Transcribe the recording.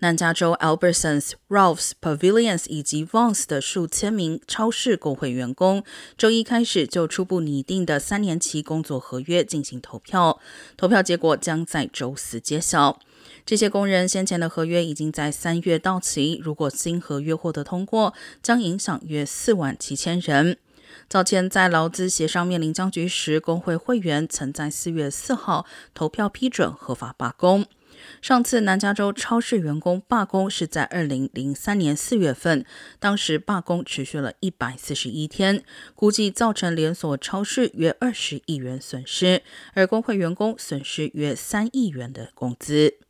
南加州 Albertsons、Ralphs、Pavilions 以及 Vons 的数千名超市工会员工，周一开始就初步拟定的三年期工作合约进行投票，投票结果将在周四揭晓。这些工人先前的合约已经在三月到期，如果新合约获得通过，将影响约四万七千人。早前在劳资协商面临僵局时，工会会员曾在四月四号投票批准合法罢工。上次南加州超市员工罢工是在二零零三年四月份，当时罢工持续了一百四十一天，估计造成连锁超市约二十亿元损失，而工会员工损失约三亿元的工资。